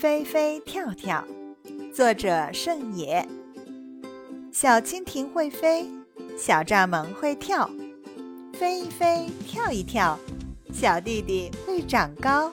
飞飞跳跳，作者盛野。小蜻蜓会飞，小蚱蜢会跳，飞一飞，跳一跳，小弟弟会长高。